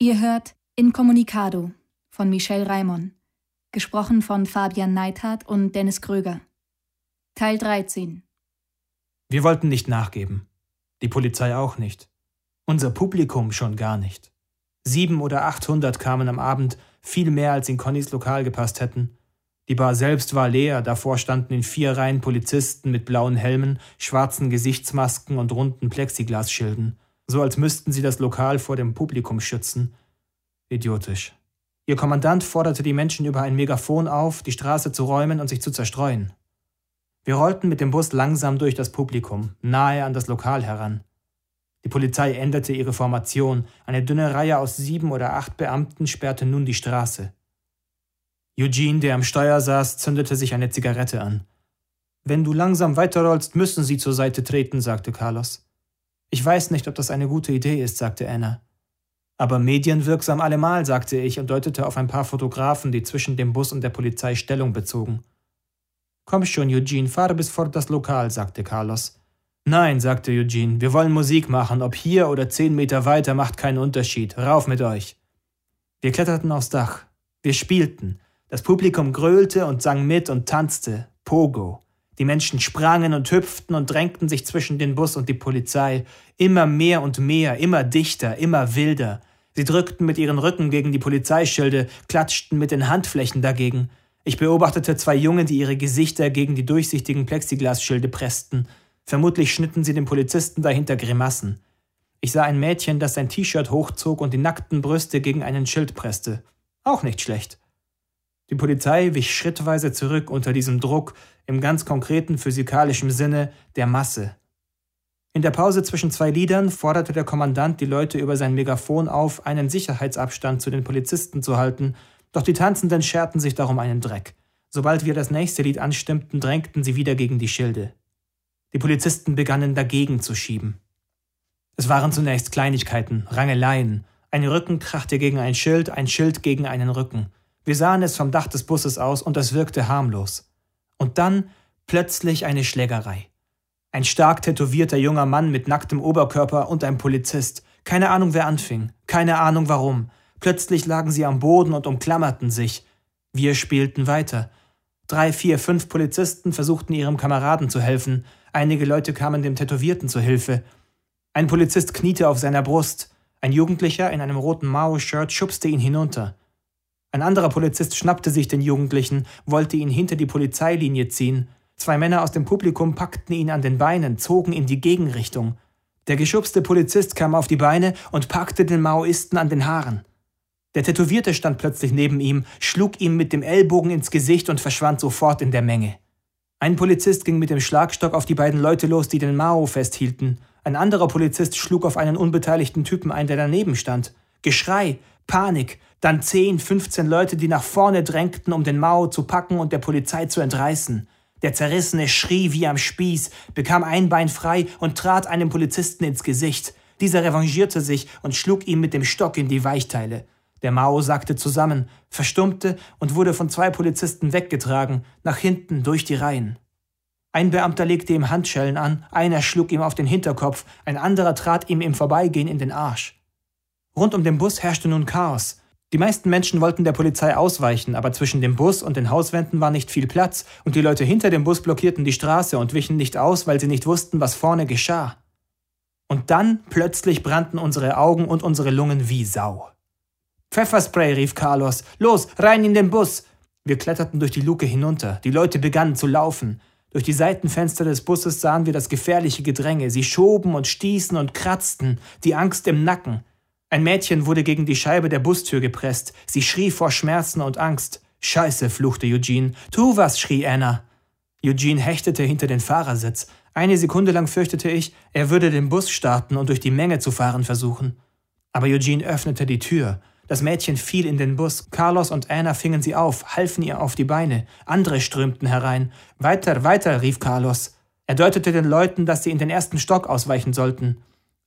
Ihr hört Incommunicado von Michel Raimon, gesprochen von Fabian Neithardt und Dennis Kröger. Teil 13. Wir wollten nicht nachgeben. Die Polizei auch nicht. Unser Publikum schon gar nicht. Sieben oder achthundert kamen am Abend, viel mehr als in Connys Lokal gepasst hätten. Die Bar selbst war leer, davor standen in vier Reihen Polizisten mit blauen Helmen, schwarzen Gesichtsmasken und runden Plexiglasschilden so als müssten sie das Lokal vor dem Publikum schützen. Idiotisch. Ihr Kommandant forderte die Menschen über ein Megafon auf, die Straße zu räumen und sich zu zerstreuen. Wir rollten mit dem Bus langsam durch das Publikum, nahe an das Lokal heran. Die Polizei änderte ihre Formation. Eine dünne Reihe aus sieben oder acht Beamten sperrte nun die Straße. Eugene, der am Steuer saß, zündete sich eine Zigarette an. Wenn du langsam weiterrollst, müssen sie zur Seite treten, sagte Carlos. Ich weiß nicht, ob das eine gute Idee ist, sagte Anna. Aber medienwirksam allemal, sagte ich und deutete auf ein paar Fotografen, die zwischen dem Bus und der Polizei Stellung bezogen. Komm schon, Eugene, fahre bis vor das Lokal, sagte Carlos. Nein, sagte Eugene, wir wollen Musik machen, ob hier oder zehn Meter weiter macht keinen Unterschied. Rauf mit euch. Wir kletterten aufs Dach. Wir spielten. Das Publikum gröhlte und sang mit und tanzte. Pogo. Die Menschen sprangen und hüpften und drängten sich zwischen den Bus und die Polizei, immer mehr und mehr, immer dichter, immer wilder. Sie drückten mit ihren Rücken gegen die Polizeischilde, klatschten mit den Handflächen dagegen. Ich beobachtete zwei Jungen, die ihre Gesichter gegen die durchsichtigen Plexiglasschilde pressten. Vermutlich schnitten sie den Polizisten dahinter Grimassen. Ich sah ein Mädchen, das sein T-Shirt hochzog und die nackten Brüste gegen einen Schild presste. Auch nicht schlecht. Die Polizei wich schrittweise zurück unter diesem Druck, im ganz konkreten physikalischen Sinne der Masse. In der Pause zwischen zwei Liedern forderte der Kommandant die Leute über sein Megafon auf, einen Sicherheitsabstand zu den Polizisten zu halten, doch die Tanzenden scherten sich darum einen Dreck. Sobald wir das nächste Lied anstimmten, drängten sie wieder gegen die Schilde. Die Polizisten begannen dagegen zu schieben. Es waren zunächst Kleinigkeiten, Rangeleien. Ein Rücken krachte gegen ein Schild, ein Schild gegen einen Rücken. Wir sahen es vom Dach des Busses aus und es wirkte harmlos. Und dann plötzlich eine Schlägerei. Ein stark tätowierter junger Mann mit nacktem Oberkörper und ein Polizist. Keine Ahnung, wer anfing. Keine Ahnung, warum. Plötzlich lagen sie am Boden und umklammerten sich. Wir spielten weiter. Drei, vier, fünf Polizisten versuchten ihrem Kameraden zu helfen. Einige Leute kamen dem Tätowierten zu Hilfe. Ein Polizist kniete auf seiner Brust. Ein Jugendlicher in einem roten Mao-Shirt schubste ihn hinunter. Ein anderer Polizist schnappte sich den Jugendlichen, wollte ihn hinter die Polizeilinie ziehen. Zwei Männer aus dem Publikum packten ihn an den Beinen, zogen in die Gegenrichtung. Der geschubste Polizist kam auf die Beine und packte den Maoisten an den Haaren. Der Tätowierte stand plötzlich neben ihm, schlug ihm mit dem Ellbogen ins Gesicht und verschwand sofort in der Menge. Ein Polizist ging mit dem Schlagstock auf die beiden Leute los, die den Mao festhielten. Ein anderer Polizist schlug auf einen unbeteiligten Typen ein, der daneben stand. Geschrei, Panik, dann 10, 15 Leute, die nach vorne drängten, um den Mao zu packen und der Polizei zu entreißen. Der Zerrissene schrie wie am Spieß, bekam ein Bein frei und trat einem Polizisten ins Gesicht. Dieser revanchierte sich und schlug ihm mit dem Stock in die Weichteile. Der Mao sackte zusammen, verstummte und wurde von zwei Polizisten weggetragen, nach hinten durch die Reihen. Ein Beamter legte ihm Handschellen an, einer schlug ihm auf den Hinterkopf, ein anderer trat ihm im Vorbeigehen in den Arsch. Rund um den Bus herrschte nun Chaos. Die meisten Menschen wollten der Polizei ausweichen, aber zwischen dem Bus und den Hauswänden war nicht viel Platz und die Leute hinter dem Bus blockierten die Straße und wichen nicht aus, weil sie nicht wussten, was vorne geschah. Und dann plötzlich brannten unsere Augen und unsere Lungen wie Sau. Pfefferspray, rief Carlos. Los, rein in den Bus! Wir kletterten durch die Luke hinunter. Die Leute begannen zu laufen. Durch die Seitenfenster des Busses sahen wir das gefährliche Gedränge. Sie schoben und stießen und kratzten, die Angst im Nacken. Ein Mädchen wurde gegen die Scheibe der Bustür gepresst. Sie schrie vor Schmerzen und Angst. Scheiße, fluchte Eugene. Tu was, schrie Anna. Eugene hechtete hinter den Fahrersitz. Eine Sekunde lang fürchtete ich, er würde den Bus starten und durch die Menge zu fahren versuchen. Aber Eugene öffnete die Tür. Das Mädchen fiel in den Bus. Carlos und Anna fingen sie auf, halfen ihr auf die Beine. Andere strömten herein. Weiter, weiter, rief Carlos. Er deutete den Leuten, dass sie in den ersten Stock ausweichen sollten.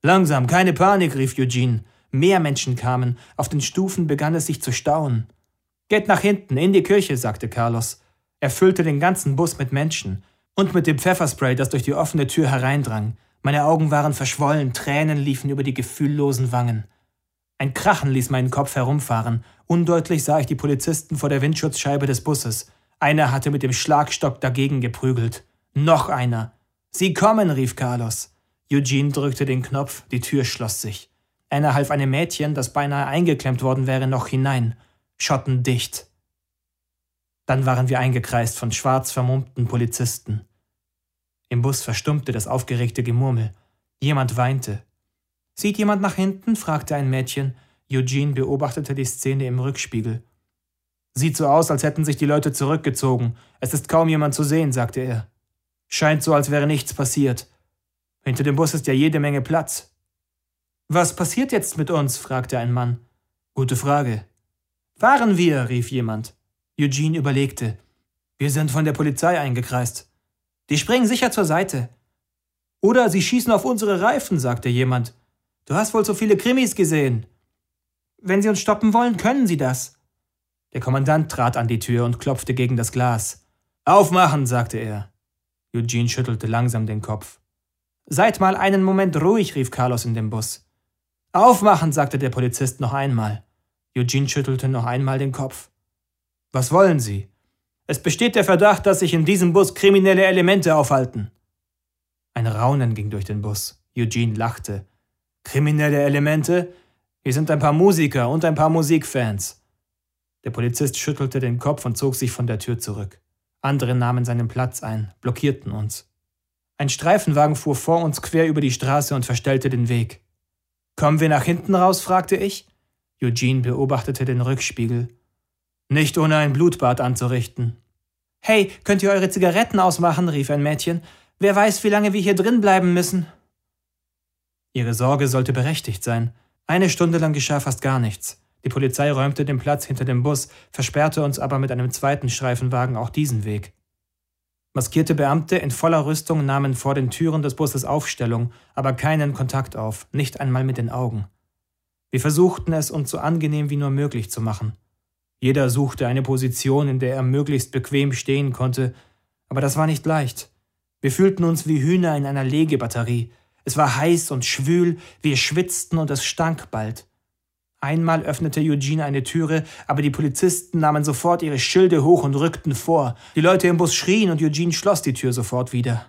Langsam, keine Panik, rief Eugene. Mehr Menschen kamen, auf den Stufen begann es sich zu stauen. Geht nach hinten, in die Kirche, sagte Carlos. Er füllte den ganzen Bus mit Menschen und mit dem Pfefferspray, das durch die offene Tür hereindrang. Meine Augen waren verschwollen, Tränen liefen über die gefühllosen Wangen. Ein Krachen ließ meinen Kopf herumfahren. Undeutlich sah ich die Polizisten vor der Windschutzscheibe des Busses. Einer hatte mit dem Schlagstock dagegen geprügelt. Noch einer. Sie kommen, rief Carlos. Eugene drückte den Knopf, die Tür schloss sich. Anna half einem Mädchen, das beinahe eingeklemmt worden wäre, noch hinein. Schotten dicht. Dann waren wir eingekreist von schwarz vermummten Polizisten. Im Bus verstummte das aufgeregte Gemurmel. Jemand weinte. Sieht jemand nach hinten? fragte ein Mädchen. Eugene beobachtete die Szene im Rückspiegel. Sieht so aus, als hätten sich die Leute zurückgezogen. Es ist kaum jemand zu sehen, sagte er. Scheint so, als wäre nichts passiert. Hinter dem Bus ist ja jede Menge Platz. Was passiert jetzt mit uns? fragte ein Mann. Gute Frage. Fahren wir, rief jemand. Eugene überlegte. Wir sind von der Polizei eingekreist. Die springen sicher zur Seite. Oder sie schießen auf unsere Reifen, sagte jemand. Du hast wohl so viele Krimis gesehen. Wenn Sie uns stoppen wollen, können Sie das. Der Kommandant trat an die Tür und klopfte gegen das Glas. Aufmachen, sagte er. Eugene schüttelte langsam den Kopf. Seid mal einen Moment ruhig, rief Carlos in dem Bus. Aufmachen, sagte der Polizist noch einmal. Eugene schüttelte noch einmal den Kopf. Was wollen Sie? Es besteht der Verdacht, dass sich in diesem Bus kriminelle Elemente aufhalten. Ein Raunen ging durch den Bus. Eugene lachte. Kriminelle Elemente? Wir sind ein paar Musiker und ein paar Musikfans. Der Polizist schüttelte den Kopf und zog sich von der Tür zurück. Andere nahmen seinen Platz ein, blockierten uns. Ein Streifenwagen fuhr vor uns quer über die Straße und verstellte den Weg. Kommen wir nach hinten raus? fragte ich. Eugene beobachtete den Rückspiegel. Nicht ohne ein Blutbad anzurichten. Hey, könnt ihr eure Zigaretten ausmachen? rief ein Mädchen. Wer weiß, wie lange wir hier drin bleiben müssen. Ihre Sorge sollte berechtigt sein. Eine Stunde lang geschah fast gar nichts. Die Polizei räumte den Platz hinter dem Bus, versperrte uns aber mit einem zweiten Streifenwagen auch diesen Weg. Maskierte Beamte in voller Rüstung nahmen vor den Türen des Busses Aufstellung, aber keinen Kontakt auf, nicht einmal mit den Augen. Wir versuchten es uns so angenehm wie nur möglich zu machen. Jeder suchte eine Position, in der er möglichst bequem stehen konnte, aber das war nicht leicht. Wir fühlten uns wie Hühner in einer Legebatterie, es war heiß und schwül, wir schwitzten und es stank bald. Einmal öffnete Eugene eine Türe, aber die Polizisten nahmen sofort ihre Schilde hoch und rückten vor. Die Leute im Bus schrien und Eugene schloss die Tür sofort wieder.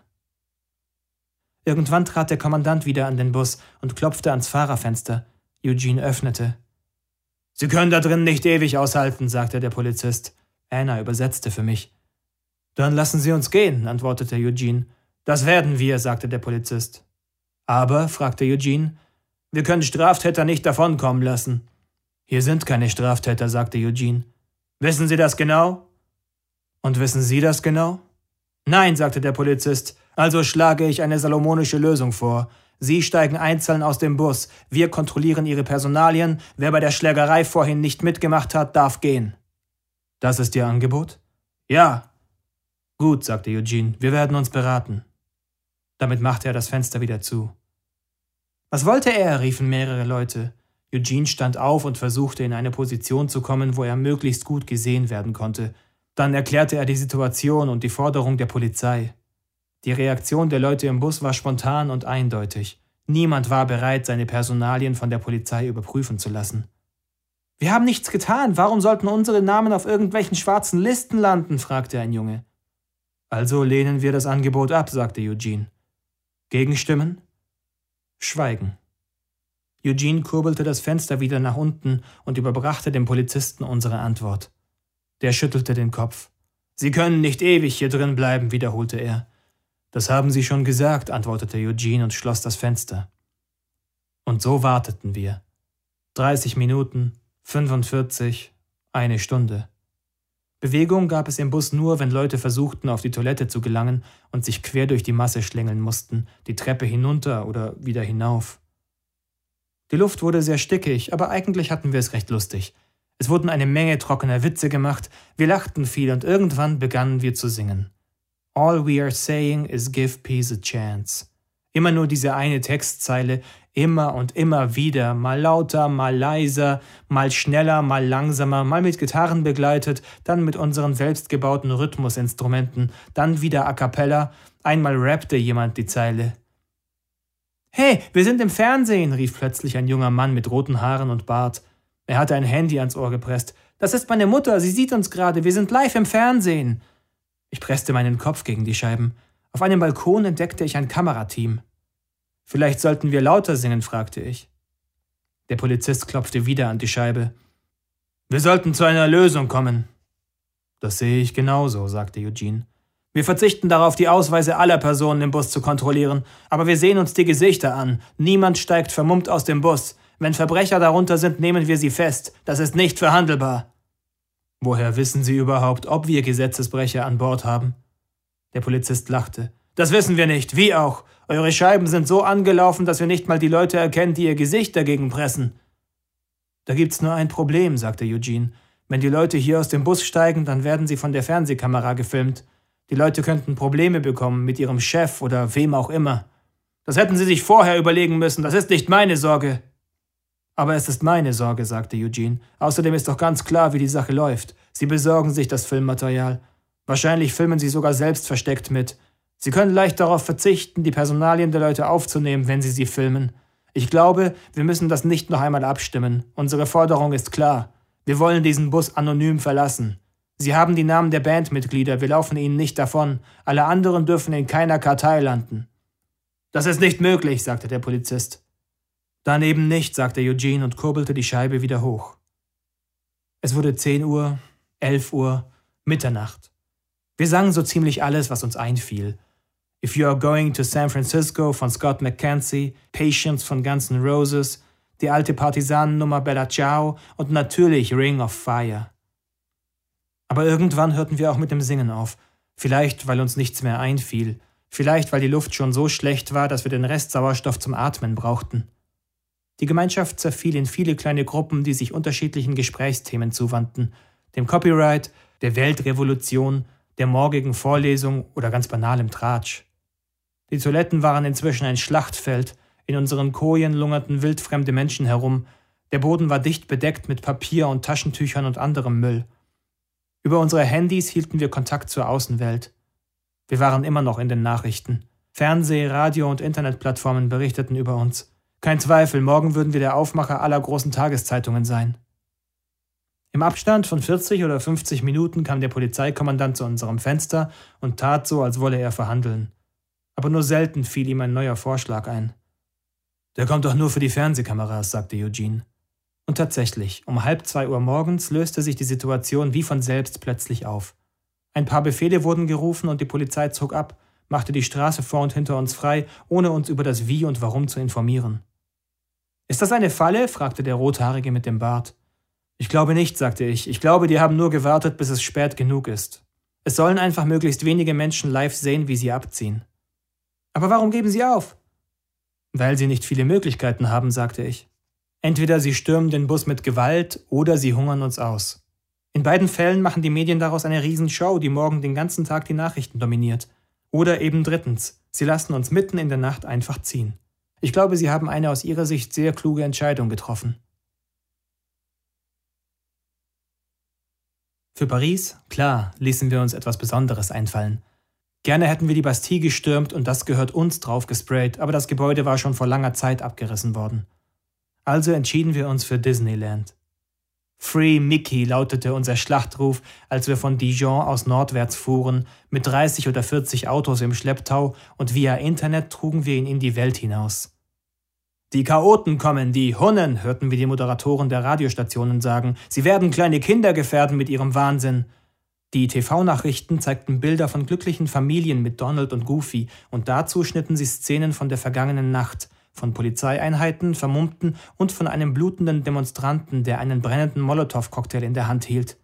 Irgendwann trat der Kommandant wieder an den Bus und klopfte ans Fahrerfenster. Eugene öffnete. Sie können da drin nicht ewig aushalten, sagte der Polizist. Anna übersetzte für mich. Dann lassen Sie uns gehen, antwortete Eugene. Das werden wir, sagte der Polizist. Aber, fragte Eugene, wir können Straftäter nicht davonkommen lassen. Hier sind keine Straftäter, sagte Eugene. Wissen Sie das genau? Und wissen Sie das genau? Nein, sagte der Polizist, also schlage ich eine salomonische Lösung vor. Sie steigen einzeln aus dem Bus, wir kontrollieren Ihre Personalien, wer bei der Schlägerei vorhin nicht mitgemacht hat, darf gehen. Das ist Ihr Angebot? Ja. Gut, sagte Eugene, wir werden uns beraten. Damit machte er das Fenster wieder zu. Was wollte er? riefen mehrere Leute. Eugene stand auf und versuchte in eine Position zu kommen, wo er möglichst gut gesehen werden konnte. Dann erklärte er die Situation und die Forderung der Polizei. Die Reaktion der Leute im Bus war spontan und eindeutig. Niemand war bereit, seine Personalien von der Polizei überprüfen zu lassen. Wir haben nichts getan. Warum sollten unsere Namen auf irgendwelchen schwarzen Listen landen? fragte ein Junge. Also lehnen wir das Angebot ab, sagte Eugene. Gegenstimmen? Schweigen. Eugene kurbelte das Fenster wieder nach unten und überbrachte dem Polizisten unsere Antwort. Der schüttelte den Kopf. Sie können nicht ewig hier drin bleiben, wiederholte er. Das haben Sie schon gesagt, antwortete Eugene und schloss das Fenster. Und so warteten wir. Dreißig Minuten, fünfundvierzig, eine Stunde. Bewegung gab es im Bus nur, wenn Leute versuchten, auf die Toilette zu gelangen und sich quer durch die Masse schlängeln mussten, die Treppe hinunter oder wieder hinauf. Die Luft wurde sehr stickig, aber eigentlich hatten wir es recht lustig. Es wurden eine Menge trockener Witze gemacht, wir lachten viel und irgendwann begannen wir zu singen. All we are saying is give peace a chance. Immer nur diese eine Textzeile, immer und immer wieder, mal lauter, mal leiser, mal schneller, mal langsamer, mal mit Gitarren begleitet, dann mit unseren selbstgebauten Rhythmusinstrumenten, dann wieder a cappella, einmal rappte jemand die Zeile. Hey, wir sind im Fernsehen, rief plötzlich ein junger Mann mit roten Haaren und Bart. Er hatte ein Handy ans Ohr gepresst. Das ist meine Mutter, sie sieht uns gerade, wir sind live im Fernsehen. Ich presste meinen Kopf gegen die Scheiben. Auf einem Balkon entdeckte ich ein Kamerateam. Vielleicht sollten wir lauter singen, fragte ich. Der Polizist klopfte wieder an die Scheibe. Wir sollten zu einer Lösung kommen. Das sehe ich genauso, sagte Eugene. Wir verzichten darauf, die Ausweise aller Personen im Bus zu kontrollieren, aber wir sehen uns die Gesichter an. Niemand steigt vermummt aus dem Bus. Wenn Verbrecher darunter sind, nehmen wir sie fest. Das ist nicht verhandelbar. Woher wissen Sie überhaupt, ob wir Gesetzesbrecher an Bord haben? Der Polizist lachte. Das wissen wir nicht, wie auch. Eure Scheiben sind so angelaufen, dass wir nicht mal die Leute erkennen, die ihr Gesicht dagegen pressen. Da gibt's nur ein Problem, sagte Eugene. Wenn die Leute hier aus dem Bus steigen, dann werden sie von der Fernsehkamera gefilmt. Die Leute könnten Probleme bekommen mit ihrem Chef oder wem auch immer. Das hätten sie sich vorher überlegen müssen, das ist nicht meine Sorge. Aber es ist meine Sorge, sagte Eugene. Außerdem ist doch ganz klar, wie die Sache läuft. Sie besorgen sich das Filmmaterial. Wahrscheinlich filmen sie sogar selbst versteckt mit. Sie können leicht darauf verzichten, die Personalien der Leute aufzunehmen, wenn sie sie filmen. Ich glaube, wir müssen das nicht noch einmal abstimmen. Unsere Forderung ist klar. Wir wollen diesen Bus anonym verlassen. Sie haben die Namen der Bandmitglieder, wir laufen ihnen nicht davon. Alle anderen dürfen in keiner Kartei landen. Das ist nicht möglich, sagte der Polizist. Dann eben nicht, sagte Eugene und kurbelte die Scheibe wieder hoch. Es wurde 10 Uhr, 11 Uhr, Mitternacht. Wir sangen so ziemlich alles, was uns einfiel. If You Are Going to San Francisco von Scott McKenzie, Patience von Guns N' Roses, die alte Partisanennummer Bella Ciao und natürlich Ring of Fire. Aber irgendwann hörten wir auch mit dem Singen auf. Vielleicht, weil uns nichts mehr einfiel. Vielleicht, weil die Luft schon so schlecht war, dass wir den Rest Sauerstoff zum Atmen brauchten. Die Gemeinschaft zerfiel in viele kleine Gruppen, die sich unterschiedlichen Gesprächsthemen zuwandten. Dem Copyright, der Weltrevolution, der morgigen Vorlesung oder ganz banalem Tratsch. Die Toiletten waren inzwischen ein Schlachtfeld, in unseren Kojen lungerten wildfremde Menschen herum, der Boden war dicht bedeckt mit Papier und Taschentüchern und anderem Müll. Über unsere Handys hielten wir Kontakt zur Außenwelt. Wir waren immer noch in den Nachrichten. Fernseh-, Radio- und Internetplattformen berichteten über uns. Kein Zweifel, morgen würden wir der Aufmacher aller großen Tageszeitungen sein. Im Abstand von 40 oder 50 Minuten kam der Polizeikommandant zu unserem Fenster und tat so, als wolle er verhandeln. Aber nur selten fiel ihm ein neuer Vorschlag ein. Der kommt doch nur für die Fernsehkameras, sagte Eugene. Und tatsächlich, um halb zwei Uhr morgens löste sich die Situation wie von selbst plötzlich auf. Ein paar Befehle wurden gerufen und die Polizei zog ab, machte die Straße vor und hinter uns frei, ohne uns über das Wie und Warum zu informieren. Ist das eine Falle? fragte der Rothaarige mit dem Bart. Ich glaube nicht, sagte ich. Ich glaube, die haben nur gewartet, bis es spät genug ist. Es sollen einfach möglichst wenige Menschen live sehen, wie sie abziehen. Aber warum geben sie auf? Weil sie nicht viele Möglichkeiten haben, sagte ich. Entweder sie stürmen den Bus mit Gewalt oder sie hungern uns aus. In beiden Fällen machen die Medien daraus eine Riesenshow, die morgen den ganzen Tag die Nachrichten dominiert. Oder eben drittens, sie lassen uns mitten in der Nacht einfach ziehen. Ich glaube, Sie haben eine aus Ihrer Sicht sehr kluge Entscheidung getroffen. Für Paris, klar, ließen wir uns etwas Besonderes einfallen. Gerne hätten wir die Bastille gestürmt und das gehört uns drauf gesprayt, aber das Gebäude war schon vor langer Zeit abgerissen worden. Also entschieden wir uns für Disneyland. Free Mickey lautete unser Schlachtruf, als wir von Dijon aus nordwärts fuhren, mit 30 oder 40 Autos im Schlepptau und via Internet trugen wir ihn in die Welt hinaus. Die Chaoten kommen, die Hunnen, hörten wir die Moderatoren der Radiostationen sagen. Sie werden kleine Kinder gefährden mit ihrem Wahnsinn. Die TV-Nachrichten zeigten Bilder von glücklichen Familien mit Donald und Goofy und dazu schnitten sie Szenen von der vergangenen Nacht, von Polizeieinheiten, Vermummten und von einem blutenden Demonstranten, der einen brennenden Molotow-Cocktail in der Hand hielt.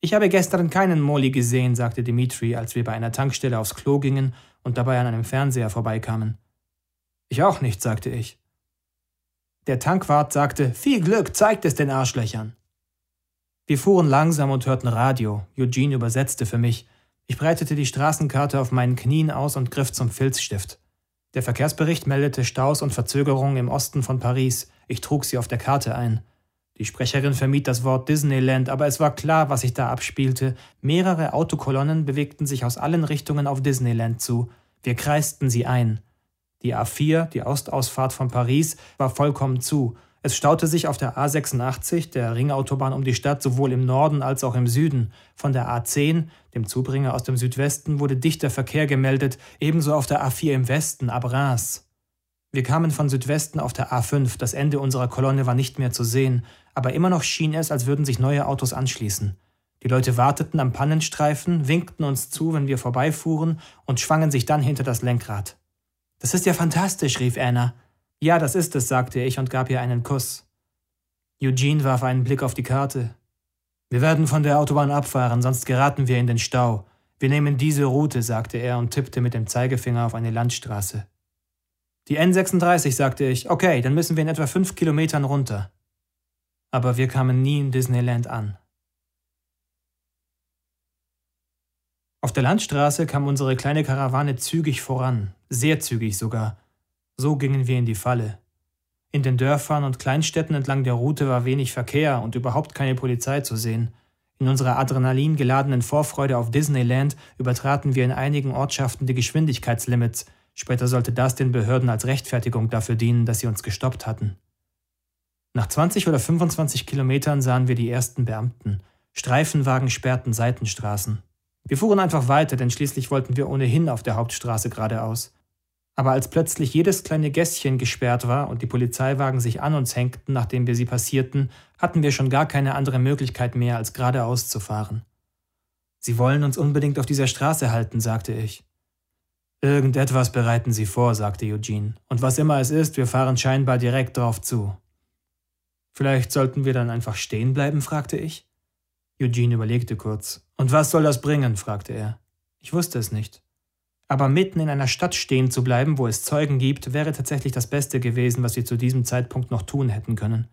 Ich habe gestern keinen Molly gesehen, sagte Dimitri, als wir bei einer Tankstelle aufs Klo gingen und dabei an einem Fernseher vorbeikamen. Ich auch nicht, sagte ich. Der Tankwart sagte, viel Glück, zeigt es den Arschlöchern. Wir fuhren langsam und hörten Radio. Eugene übersetzte für mich. Ich breitete die Straßenkarte auf meinen Knien aus und griff zum Filzstift. Der Verkehrsbericht meldete Staus und Verzögerungen im Osten von Paris. Ich trug sie auf der Karte ein. Die Sprecherin vermied das Wort Disneyland, aber es war klar, was sich da abspielte. Mehrere Autokolonnen bewegten sich aus allen Richtungen auf Disneyland zu. Wir kreisten sie ein. Die A4, die Ostausfahrt von Paris, war vollkommen zu. Es staute sich auf der A86, der Ringautobahn um die Stadt, sowohl im Norden als auch im Süden. Von der A10, dem Zubringer aus dem Südwesten, wurde dichter Verkehr gemeldet, ebenso auf der A4 im Westen, ab Reims. Wir kamen von Südwesten auf der A5, das Ende unserer Kolonne war nicht mehr zu sehen, aber immer noch schien es, als würden sich neue Autos anschließen. Die Leute warteten am Pannenstreifen, winkten uns zu, wenn wir vorbeifuhren und schwangen sich dann hinter das Lenkrad. Das ist ja fantastisch, rief Anna. Ja, das ist es, sagte ich und gab ihr einen Kuss. Eugene warf einen Blick auf die Karte. Wir werden von der Autobahn abfahren, sonst geraten wir in den Stau. Wir nehmen diese Route, sagte er und tippte mit dem Zeigefinger auf eine Landstraße. Die N36, sagte ich. Okay, dann müssen wir in etwa fünf Kilometern runter. Aber wir kamen nie in Disneyland an. Auf der Landstraße kam unsere kleine Karawane zügig voran, sehr zügig sogar. So gingen wir in die Falle. In den Dörfern und Kleinstädten entlang der Route war wenig Verkehr und überhaupt keine Polizei zu sehen. In unserer adrenalingeladenen Vorfreude auf Disneyland übertraten wir in einigen Ortschaften die Geschwindigkeitslimits. Später sollte das den Behörden als Rechtfertigung dafür dienen, dass sie uns gestoppt hatten. Nach 20 oder 25 Kilometern sahen wir die ersten Beamten. Streifenwagen sperrten Seitenstraßen. Wir fuhren einfach weiter, denn schließlich wollten wir ohnehin auf der Hauptstraße geradeaus. Aber als plötzlich jedes kleine Gässchen gesperrt war und die Polizeiwagen sich an uns hängten, nachdem wir sie passierten, hatten wir schon gar keine andere Möglichkeit mehr, als geradeaus zu fahren. Sie wollen uns unbedingt auf dieser Straße halten, sagte ich. Irgendetwas bereiten Sie vor, sagte Eugene. Und was immer es ist, wir fahren scheinbar direkt drauf zu. Vielleicht sollten wir dann einfach stehen bleiben, fragte ich. Eugene überlegte kurz. Und was soll das bringen? fragte er. Ich wusste es nicht. Aber mitten in einer Stadt stehen zu bleiben, wo es Zeugen gibt, wäre tatsächlich das Beste gewesen, was wir zu diesem Zeitpunkt noch tun hätten können.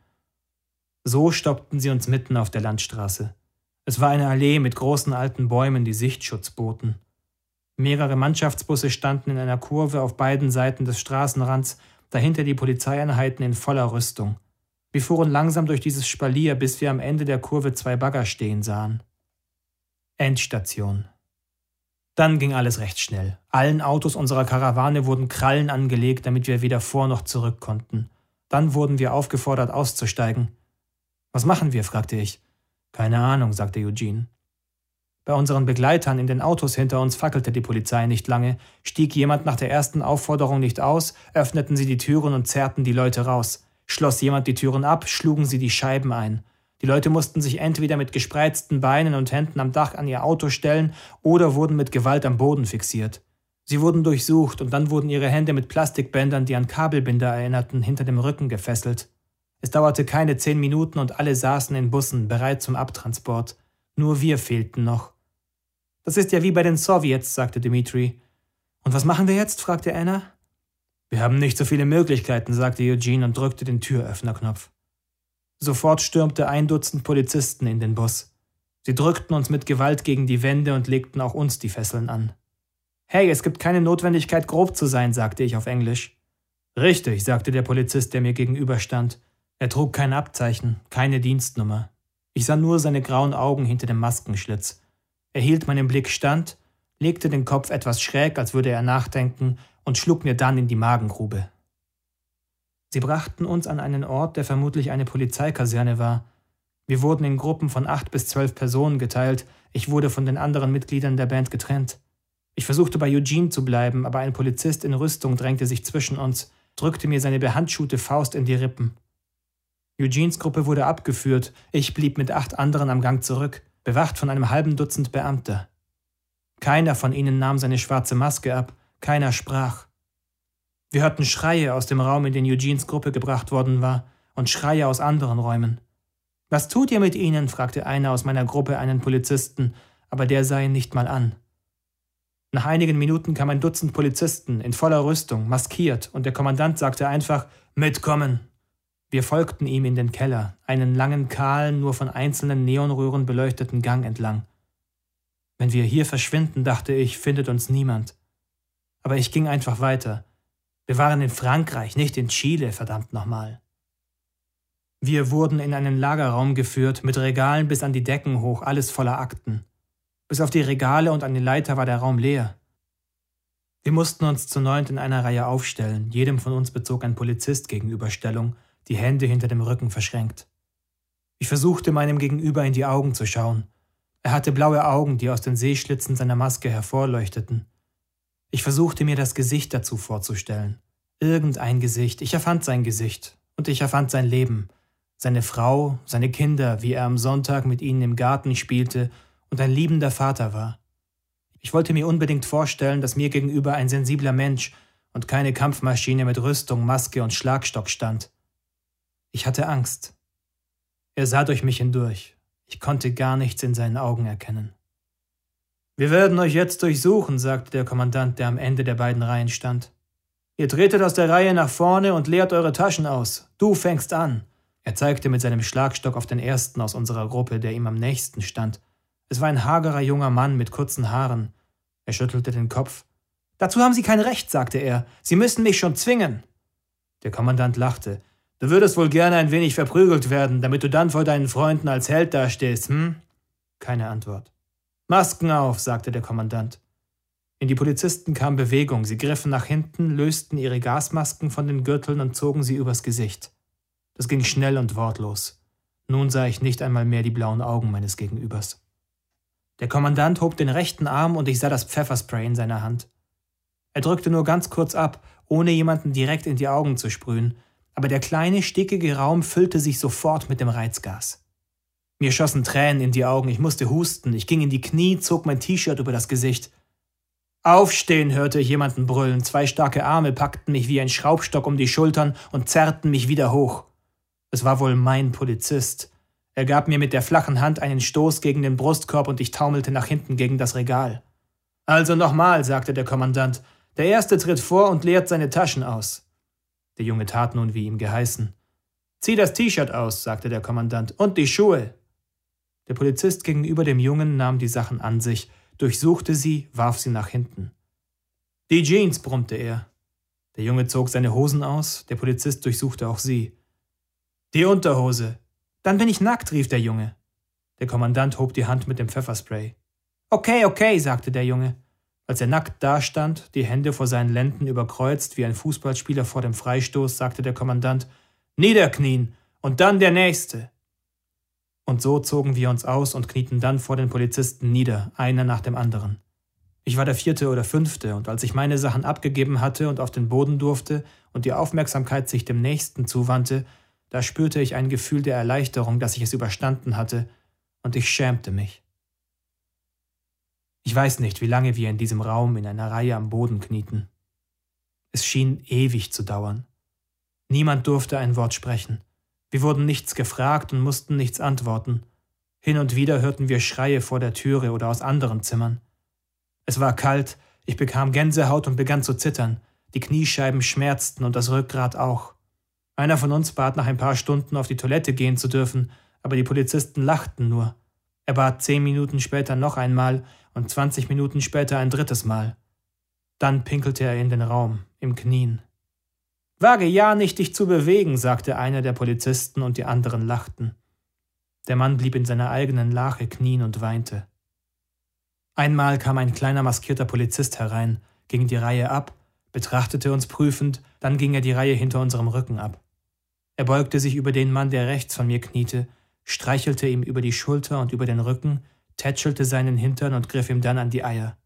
So stoppten sie uns mitten auf der Landstraße. Es war eine Allee mit großen alten Bäumen, die Sichtschutz boten. Mehrere Mannschaftsbusse standen in einer Kurve auf beiden Seiten des Straßenrands, dahinter die Polizeieinheiten in voller Rüstung. Wir fuhren langsam durch dieses Spalier, bis wir am Ende der Kurve zwei Bagger stehen sahen. Endstation. Dann ging alles recht schnell. Allen Autos unserer Karawane wurden Krallen angelegt, damit wir weder vor noch zurück konnten. Dann wurden wir aufgefordert, auszusteigen. Was machen wir? fragte ich. Keine Ahnung, sagte Eugene. Bei unseren Begleitern in den Autos hinter uns fackelte die Polizei nicht lange. Stieg jemand nach der ersten Aufforderung nicht aus, öffneten sie die Türen und zerrten die Leute raus. Schloss jemand die Türen ab, schlugen sie die Scheiben ein. Die Leute mussten sich entweder mit gespreizten Beinen und Händen am Dach an ihr Auto stellen oder wurden mit Gewalt am Boden fixiert. Sie wurden durchsucht und dann wurden ihre Hände mit Plastikbändern, die an Kabelbinder erinnerten, hinter dem Rücken gefesselt. Es dauerte keine zehn Minuten und alle saßen in Bussen, bereit zum Abtransport. Nur wir fehlten noch. Das ist ja wie bei den Sowjets, sagte Dmitri. Und was machen wir jetzt? fragte Anna. Wir haben nicht so viele Möglichkeiten, sagte Eugene und drückte den Türöffnerknopf. Sofort stürmte ein Dutzend Polizisten in den Bus. Sie drückten uns mit Gewalt gegen die Wände und legten auch uns die Fesseln an. Hey, es gibt keine Notwendigkeit, grob zu sein, sagte ich auf Englisch. Richtig, sagte der Polizist, der mir gegenüberstand. Er trug kein Abzeichen, keine Dienstnummer. Ich sah nur seine grauen Augen hinter dem Maskenschlitz. Er hielt meinem Blick stand, legte den Kopf etwas schräg, als würde er nachdenken, und schlug mir dann in die Magengrube. Sie brachten uns an einen Ort, der vermutlich eine Polizeikaserne war. Wir wurden in Gruppen von acht bis zwölf Personen geteilt, ich wurde von den anderen Mitgliedern der Band getrennt. Ich versuchte bei Eugene zu bleiben, aber ein Polizist in Rüstung drängte sich zwischen uns, drückte mir seine behandschuhte Faust in die Rippen. Eugenes Gruppe wurde abgeführt, ich blieb mit acht anderen am Gang zurück, bewacht von einem halben Dutzend Beamter. Keiner von ihnen nahm seine schwarze Maske ab, keiner sprach. Wir hörten Schreie aus dem Raum, in den Eugenes Gruppe gebracht worden war, und Schreie aus anderen Räumen. Was tut ihr mit ihnen? fragte einer aus meiner Gruppe einen Polizisten, aber der sah ihn nicht mal an. Nach einigen Minuten kam ein Dutzend Polizisten in voller Rüstung, maskiert, und der Kommandant sagte einfach Mitkommen. Wir folgten ihm in den Keller, einen langen, kahlen, nur von einzelnen Neonröhren beleuchteten Gang entlang. Wenn wir hier verschwinden, dachte ich, findet uns niemand. Aber ich ging einfach weiter, wir waren in Frankreich, nicht in Chile, verdammt nochmal. Wir wurden in einen Lagerraum geführt, mit Regalen bis an die Decken hoch, alles voller Akten. Bis auf die Regale und eine Leiter war der Raum leer. Wir mussten uns zu neunt in einer Reihe aufstellen, jedem von uns bezog ein Polizist Gegenüberstellung, die Hände hinter dem Rücken verschränkt. Ich versuchte meinem Gegenüber in die Augen zu schauen. Er hatte blaue Augen, die aus den Sehschlitzen seiner Maske hervorleuchteten. Ich versuchte mir das Gesicht dazu vorzustellen. Irgendein Gesicht. Ich erfand sein Gesicht. Und ich erfand sein Leben. Seine Frau, seine Kinder, wie er am Sonntag mit ihnen im Garten spielte und ein liebender Vater war. Ich wollte mir unbedingt vorstellen, dass mir gegenüber ein sensibler Mensch und keine Kampfmaschine mit Rüstung, Maske und Schlagstock stand. Ich hatte Angst. Er sah durch mich hindurch. Ich konnte gar nichts in seinen Augen erkennen. Wir werden euch jetzt durchsuchen, sagte der Kommandant, der am Ende der beiden Reihen stand. Ihr tretet aus der Reihe nach vorne und leert eure Taschen aus. Du fängst an. Er zeigte mit seinem Schlagstock auf den ersten aus unserer Gruppe, der ihm am nächsten stand. Es war ein hagerer junger Mann mit kurzen Haaren. Er schüttelte den Kopf. Dazu haben Sie kein Recht, sagte er. Sie müssen mich schon zwingen. Der Kommandant lachte. Du würdest wohl gerne ein wenig verprügelt werden, damit du dann vor deinen Freunden als Held dastehst, hm? Keine Antwort. Masken auf, sagte der Kommandant. In die Polizisten kam Bewegung. Sie griffen nach hinten, lösten ihre Gasmasken von den Gürteln und zogen sie übers Gesicht. Das ging schnell und wortlos. Nun sah ich nicht einmal mehr die blauen Augen meines Gegenübers. Der Kommandant hob den rechten Arm und ich sah das Pfefferspray in seiner Hand. Er drückte nur ganz kurz ab, ohne jemanden direkt in die Augen zu sprühen, aber der kleine, stickige Raum füllte sich sofort mit dem Reizgas. Mir schossen Tränen in die Augen, ich musste husten, ich ging in die Knie, zog mein T-Shirt über das Gesicht. Aufstehen, hörte ich jemanden brüllen, zwei starke Arme packten mich wie ein Schraubstock um die Schultern und zerrten mich wieder hoch. Es war wohl mein Polizist. Er gab mir mit der flachen Hand einen Stoß gegen den Brustkorb und ich taumelte nach hinten gegen das Regal. Also nochmal, sagte der Kommandant. Der Erste tritt vor und leert seine Taschen aus. Der Junge tat nun, wie ihm geheißen. Zieh das T-Shirt aus, sagte der Kommandant, und die Schuhe. Der Polizist gegenüber dem Jungen nahm die Sachen an sich, durchsuchte sie, warf sie nach hinten. Die Jeans, brummte er. Der Junge zog seine Hosen aus, der Polizist durchsuchte auch sie. Die Unterhose. Dann bin ich nackt, rief der Junge. Der Kommandant hob die Hand mit dem Pfefferspray. Okay, okay, sagte der Junge. Als er nackt dastand, die Hände vor seinen Lenden überkreuzt wie ein Fußballspieler vor dem Freistoß, sagte der Kommandant Niederknien und dann der nächste. Und so zogen wir uns aus und knieten dann vor den Polizisten nieder, einer nach dem anderen. Ich war der vierte oder fünfte, und als ich meine Sachen abgegeben hatte und auf den Boden durfte und die Aufmerksamkeit sich dem Nächsten zuwandte, da spürte ich ein Gefühl der Erleichterung, dass ich es überstanden hatte, und ich schämte mich. Ich weiß nicht, wie lange wir in diesem Raum in einer Reihe am Boden knieten. Es schien ewig zu dauern. Niemand durfte ein Wort sprechen. Wir wurden nichts gefragt und mussten nichts antworten. Hin und wieder hörten wir Schreie vor der Türe oder aus anderen Zimmern. Es war kalt, ich bekam Gänsehaut und begann zu zittern. Die Kniescheiben schmerzten und das Rückgrat auch. Einer von uns bat nach ein paar Stunden auf die Toilette gehen zu dürfen, aber die Polizisten lachten nur. Er bat zehn Minuten später noch einmal und zwanzig Minuten später ein drittes Mal. Dann pinkelte er in den Raum, im Knien. Wage ja nicht, dich zu bewegen, sagte einer der Polizisten und die anderen lachten. Der Mann blieb in seiner eigenen Lache knien und weinte. Einmal kam ein kleiner maskierter Polizist herein, ging die Reihe ab, betrachtete uns prüfend, dann ging er die Reihe hinter unserem Rücken ab. Er beugte sich über den Mann, der rechts von mir kniete, streichelte ihm über die Schulter und über den Rücken, tätschelte seinen Hintern und griff ihm dann an die Eier.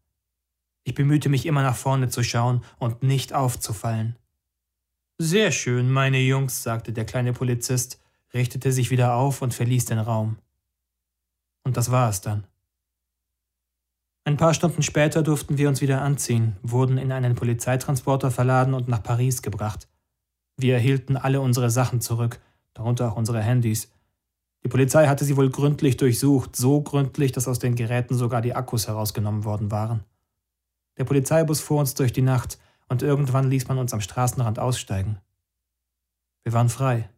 Ich bemühte mich immer nach vorne zu schauen und nicht aufzufallen. Sehr schön, meine Jungs, sagte der kleine Polizist, richtete sich wieder auf und verließ den Raum. Und das war es dann. Ein paar Stunden später durften wir uns wieder anziehen, wurden in einen Polizeitransporter verladen und nach Paris gebracht. Wir erhielten alle unsere Sachen zurück, darunter auch unsere Handys, die Polizei hatte sie wohl gründlich durchsucht, so gründlich, dass aus den Geräten sogar die Akkus herausgenommen worden waren. Der Polizeibus fuhr uns durch die Nacht und irgendwann ließ man uns am Straßenrand aussteigen. Wir waren frei.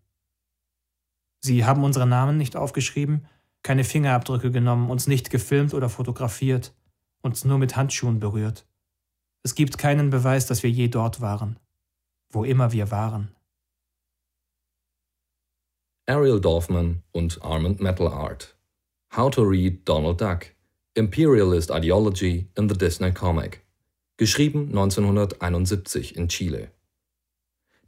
Sie haben unsere Namen nicht aufgeschrieben, keine Fingerabdrücke genommen, uns nicht gefilmt oder fotografiert, uns nur mit Handschuhen berührt. Es gibt keinen Beweis, dass wir je dort waren, wo immer wir waren. Ariel Dorfman und Armand Metal Art. How to Read Donald Duck. Imperialist Ideology in the Disney Comic. Geschrieben 1971 in Chile.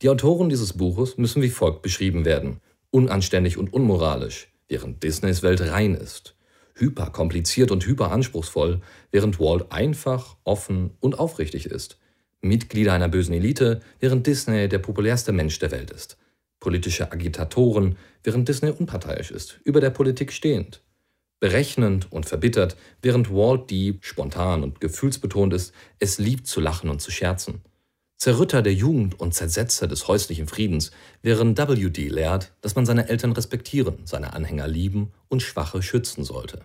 Die Autoren dieses Buches müssen wie folgt beschrieben werden: unanständig und unmoralisch, während Disneys Welt rein ist, hyperkompliziert und hyperanspruchsvoll, während Walt einfach, offen und aufrichtig ist, Mitglieder einer bösen Elite, während Disney der populärste Mensch der Welt ist, politische Agitatoren, während Disney unparteiisch ist, über der Politik stehend, berechnend und verbittert, während Walt die spontan und gefühlsbetont ist, es liebt zu lachen und zu scherzen. Zerrütter der Jugend und Zersetzer des häuslichen Friedens, während WD lehrt, dass man seine Eltern respektieren, seine Anhänger lieben und Schwache schützen sollte.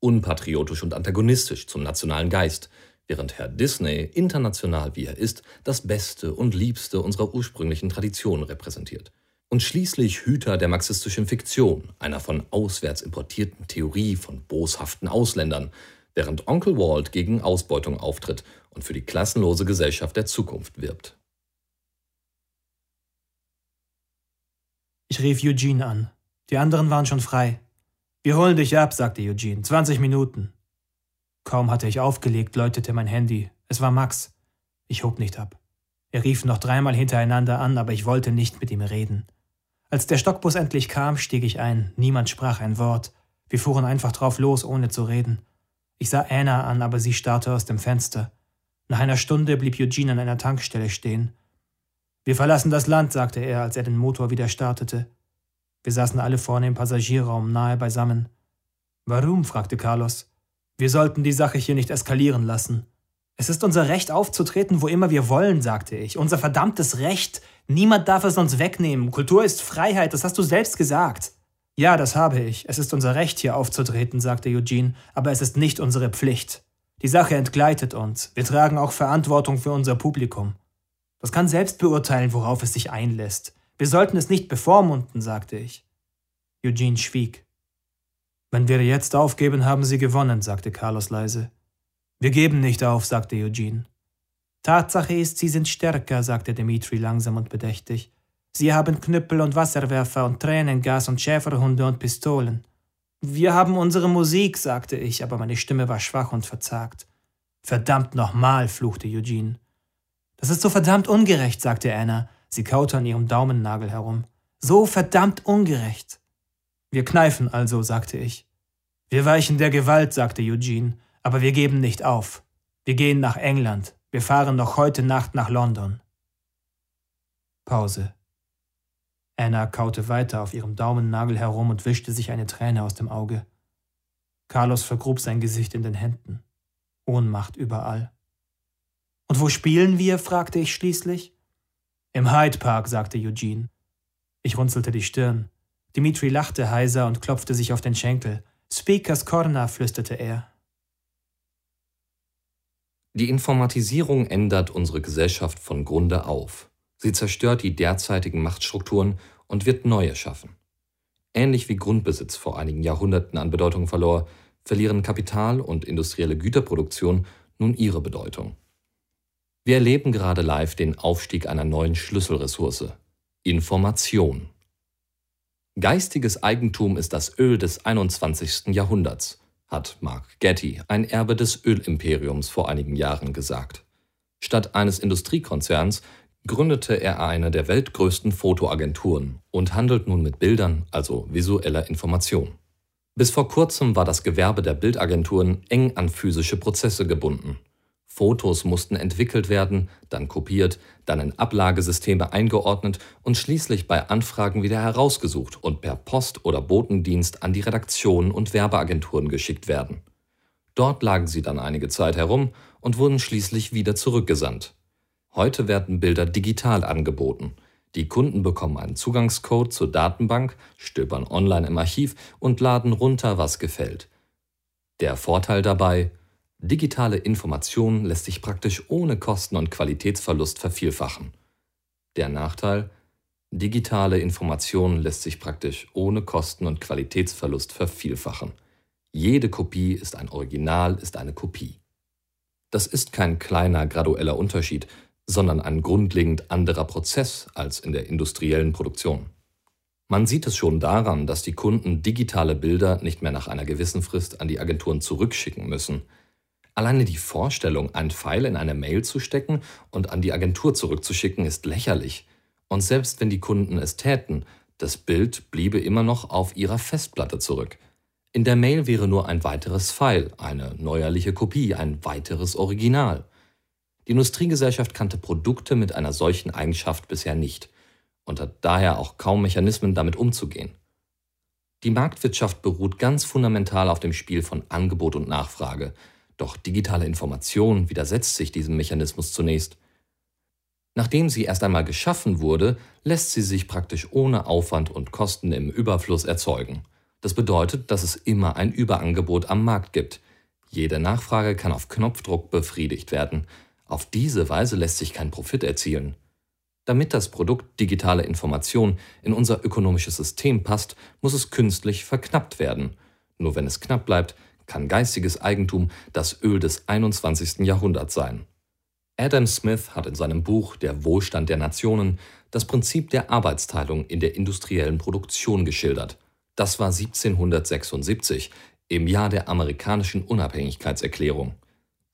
Unpatriotisch und antagonistisch zum nationalen Geist, während Herr Disney, international wie er ist, das Beste und Liebste unserer ursprünglichen Tradition repräsentiert und schließlich Hüter der marxistischen Fiktion, einer von auswärts importierten Theorie von boshaften Ausländern, während Onkel Walt gegen Ausbeutung auftritt und für die klassenlose Gesellschaft der Zukunft wirbt. Ich rief Eugene an. Die anderen waren schon frei. Wir holen dich ab, sagte Eugene. 20 Minuten. Kaum hatte ich aufgelegt, läutete mein Handy. Es war Max. Ich hob nicht ab. Er rief noch dreimal hintereinander an, aber ich wollte nicht mit ihm reden. Als der Stockbus endlich kam, stieg ich ein. Niemand sprach ein Wort. Wir fuhren einfach drauf los, ohne zu reden. Ich sah Anna an, aber sie starrte aus dem Fenster. Nach einer Stunde blieb Eugene an einer Tankstelle stehen. Wir verlassen das Land, sagte er, als er den Motor wieder startete. Wir saßen alle vorne im Passagierraum, nahe beisammen. Warum? fragte Carlos. Wir sollten die Sache hier nicht eskalieren lassen. Es ist unser Recht aufzutreten, wo immer wir wollen, sagte ich. Unser verdammtes Recht. Niemand darf es uns wegnehmen. Kultur ist Freiheit, das hast du selbst gesagt. Ja, das habe ich. Es ist unser Recht, hier aufzutreten, sagte Eugene, aber es ist nicht unsere Pflicht. Die Sache entgleitet uns. Wir tragen auch Verantwortung für unser Publikum. Das kann selbst beurteilen, worauf es sich einlässt. Wir sollten es nicht bevormunden, sagte ich. Eugene schwieg. Wenn wir jetzt aufgeben, haben sie gewonnen, sagte Carlos leise. Wir geben nicht auf, sagte Eugene. Tatsache ist, sie sind stärker, sagte Dimitri langsam und bedächtig. Sie haben Knüppel und Wasserwerfer und Tränengas und Schäferhunde und Pistolen. Wir haben unsere Musik, sagte ich, aber meine Stimme war schwach und verzagt. Verdammt nochmal, fluchte Eugene. Das ist so verdammt ungerecht, sagte Anna. Sie kaute an ihrem Daumennagel herum. So verdammt ungerecht. Wir kneifen also, sagte ich. Wir weichen der Gewalt, sagte Eugene, aber wir geben nicht auf. Wir gehen nach England. Wir fahren noch heute Nacht nach London. Pause. Anna kaute weiter auf ihrem Daumennagel herum und wischte sich eine Träne aus dem Auge. Carlos vergrub sein Gesicht in den Händen. Ohnmacht überall. Und wo spielen wir? fragte ich schließlich. Im Hyde Park, sagte Eugene. Ich runzelte die Stirn. Dimitri lachte heiser und klopfte sich auf den Schenkel. Speakers Corner, flüsterte er. Die Informatisierung ändert unsere Gesellschaft von Grunde auf. Sie zerstört die derzeitigen Machtstrukturen und wird neue schaffen. Ähnlich wie Grundbesitz vor einigen Jahrhunderten an Bedeutung verlor, verlieren Kapital und industrielle Güterproduktion nun ihre Bedeutung. Wir erleben gerade live den Aufstieg einer neuen Schlüsselressource Information. Geistiges Eigentum ist das Öl des 21. Jahrhunderts, hat Mark Getty, ein Erbe des Ölimperiums, vor einigen Jahren gesagt. Statt eines Industriekonzerns gründete er eine der weltgrößten Fotoagenturen und handelt nun mit Bildern, also visueller Information. Bis vor kurzem war das Gewerbe der Bildagenturen eng an physische Prozesse gebunden. Fotos mussten entwickelt werden, dann kopiert, dann in Ablagesysteme eingeordnet und schließlich bei Anfragen wieder herausgesucht und per Post oder Botendienst an die Redaktionen und Werbeagenturen geschickt werden. Dort lagen sie dann einige Zeit herum und wurden schließlich wieder zurückgesandt. Heute werden Bilder digital angeboten. Die Kunden bekommen einen Zugangscode zur Datenbank, stöbern online im Archiv und laden runter, was gefällt. Der Vorteil dabei, digitale Information lässt sich praktisch ohne Kosten und Qualitätsverlust vervielfachen. Der Nachteil, digitale Information lässt sich praktisch ohne Kosten und Qualitätsverlust vervielfachen. Jede Kopie ist ein Original, ist eine Kopie. Das ist kein kleiner gradueller Unterschied, sondern ein grundlegend anderer Prozess als in der industriellen Produktion. Man sieht es schon daran, dass die Kunden digitale Bilder nicht mehr nach einer gewissen Frist an die Agenturen zurückschicken müssen. Alleine die Vorstellung, ein Pfeil in eine Mail zu stecken und an die Agentur zurückzuschicken, ist lächerlich. Und selbst wenn die Kunden es täten, das Bild bliebe immer noch auf ihrer Festplatte zurück. In der Mail wäre nur ein weiteres Pfeil, eine neuerliche Kopie, ein weiteres Original. Die Industriegesellschaft kannte Produkte mit einer solchen Eigenschaft bisher nicht und hat daher auch kaum Mechanismen, damit umzugehen. Die Marktwirtschaft beruht ganz fundamental auf dem Spiel von Angebot und Nachfrage, doch digitale Information widersetzt sich diesem Mechanismus zunächst. Nachdem sie erst einmal geschaffen wurde, lässt sie sich praktisch ohne Aufwand und Kosten im Überfluss erzeugen. Das bedeutet, dass es immer ein Überangebot am Markt gibt. Jede Nachfrage kann auf Knopfdruck befriedigt werden. Auf diese Weise lässt sich kein Profit erzielen. Damit das Produkt digitale Information in unser ökonomisches System passt, muss es künstlich verknappt werden. Nur wenn es knapp bleibt, kann geistiges Eigentum das Öl des 21. Jahrhunderts sein. Adam Smith hat in seinem Buch Der Wohlstand der Nationen das Prinzip der Arbeitsteilung in der industriellen Produktion geschildert. Das war 1776, im Jahr der amerikanischen Unabhängigkeitserklärung.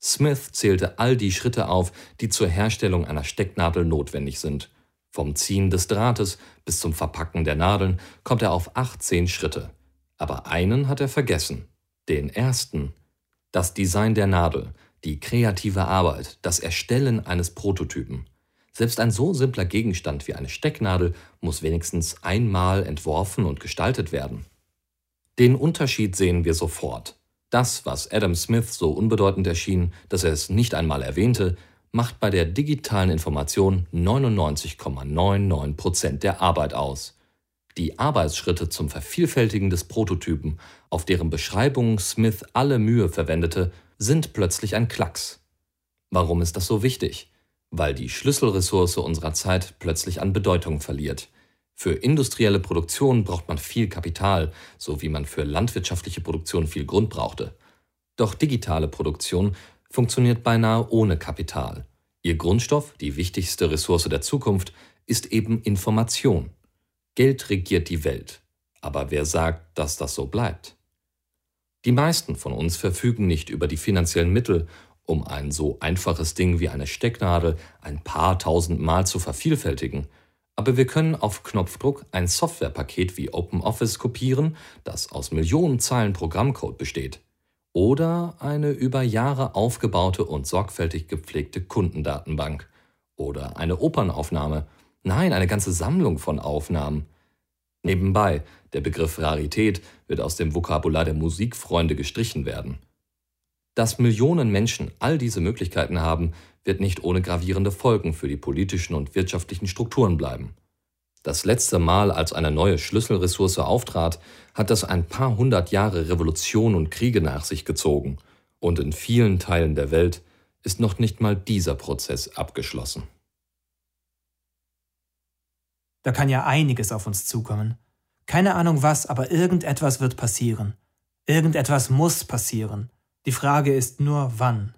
Smith zählte all die Schritte auf, die zur Herstellung einer Stecknadel notwendig sind. Vom Ziehen des Drahtes bis zum Verpacken der Nadeln kommt er auf 18 Schritte. Aber einen hat er vergessen. Den ersten. Das Design der Nadel, die kreative Arbeit, das Erstellen eines Prototypen. Selbst ein so simpler Gegenstand wie eine Stecknadel muss wenigstens einmal entworfen und gestaltet werden. Den Unterschied sehen wir sofort. Das, was Adam Smith so unbedeutend erschien, dass er es nicht einmal erwähnte, macht bei der digitalen Information 99,99 Prozent der Arbeit aus. Die Arbeitsschritte zum Vervielfältigen des Prototypen, auf deren Beschreibung Smith alle Mühe verwendete, sind plötzlich ein Klacks. Warum ist das so wichtig? Weil die Schlüsselressource unserer Zeit plötzlich an Bedeutung verliert. Für industrielle Produktion braucht man viel Kapital, so wie man für landwirtschaftliche Produktion viel Grund brauchte. Doch digitale Produktion funktioniert beinahe ohne Kapital. Ihr Grundstoff, die wichtigste Ressource der Zukunft, ist eben Information. Geld regiert die Welt. Aber wer sagt, dass das so bleibt? Die meisten von uns verfügen nicht über die finanziellen Mittel, um ein so einfaches Ding wie eine Stecknadel ein paar tausend Mal zu vervielfältigen. Aber wir können auf Knopfdruck ein Softwarepaket wie OpenOffice kopieren, das aus Millionen Zeilen Programmcode besteht. Oder eine über Jahre aufgebaute und sorgfältig gepflegte Kundendatenbank. Oder eine Opernaufnahme. Nein, eine ganze Sammlung von Aufnahmen. Nebenbei, der Begriff Rarität wird aus dem Vokabular der Musikfreunde gestrichen werden. Dass Millionen Menschen all diese Möglichkeiten haben, wird nicht ohne gravierende Folgen für die politischen und wirtschaftlichen Strukturen bleiben. Das letzte Mal, als eine neue Schlüsselressource auftrat, hat das ein paar hundert Jahre Revolution und Kriege nach sich gezogen, und in vielen Teilen der Welt ist noch nicht mal dieser Prozess abgeschlossen. Da kann ja einiges auf uns zukommen. Keine Ahnung was, aber irgendetwas wird passieren. Irgendetwas muss passieren. Die Frage ist nur wann.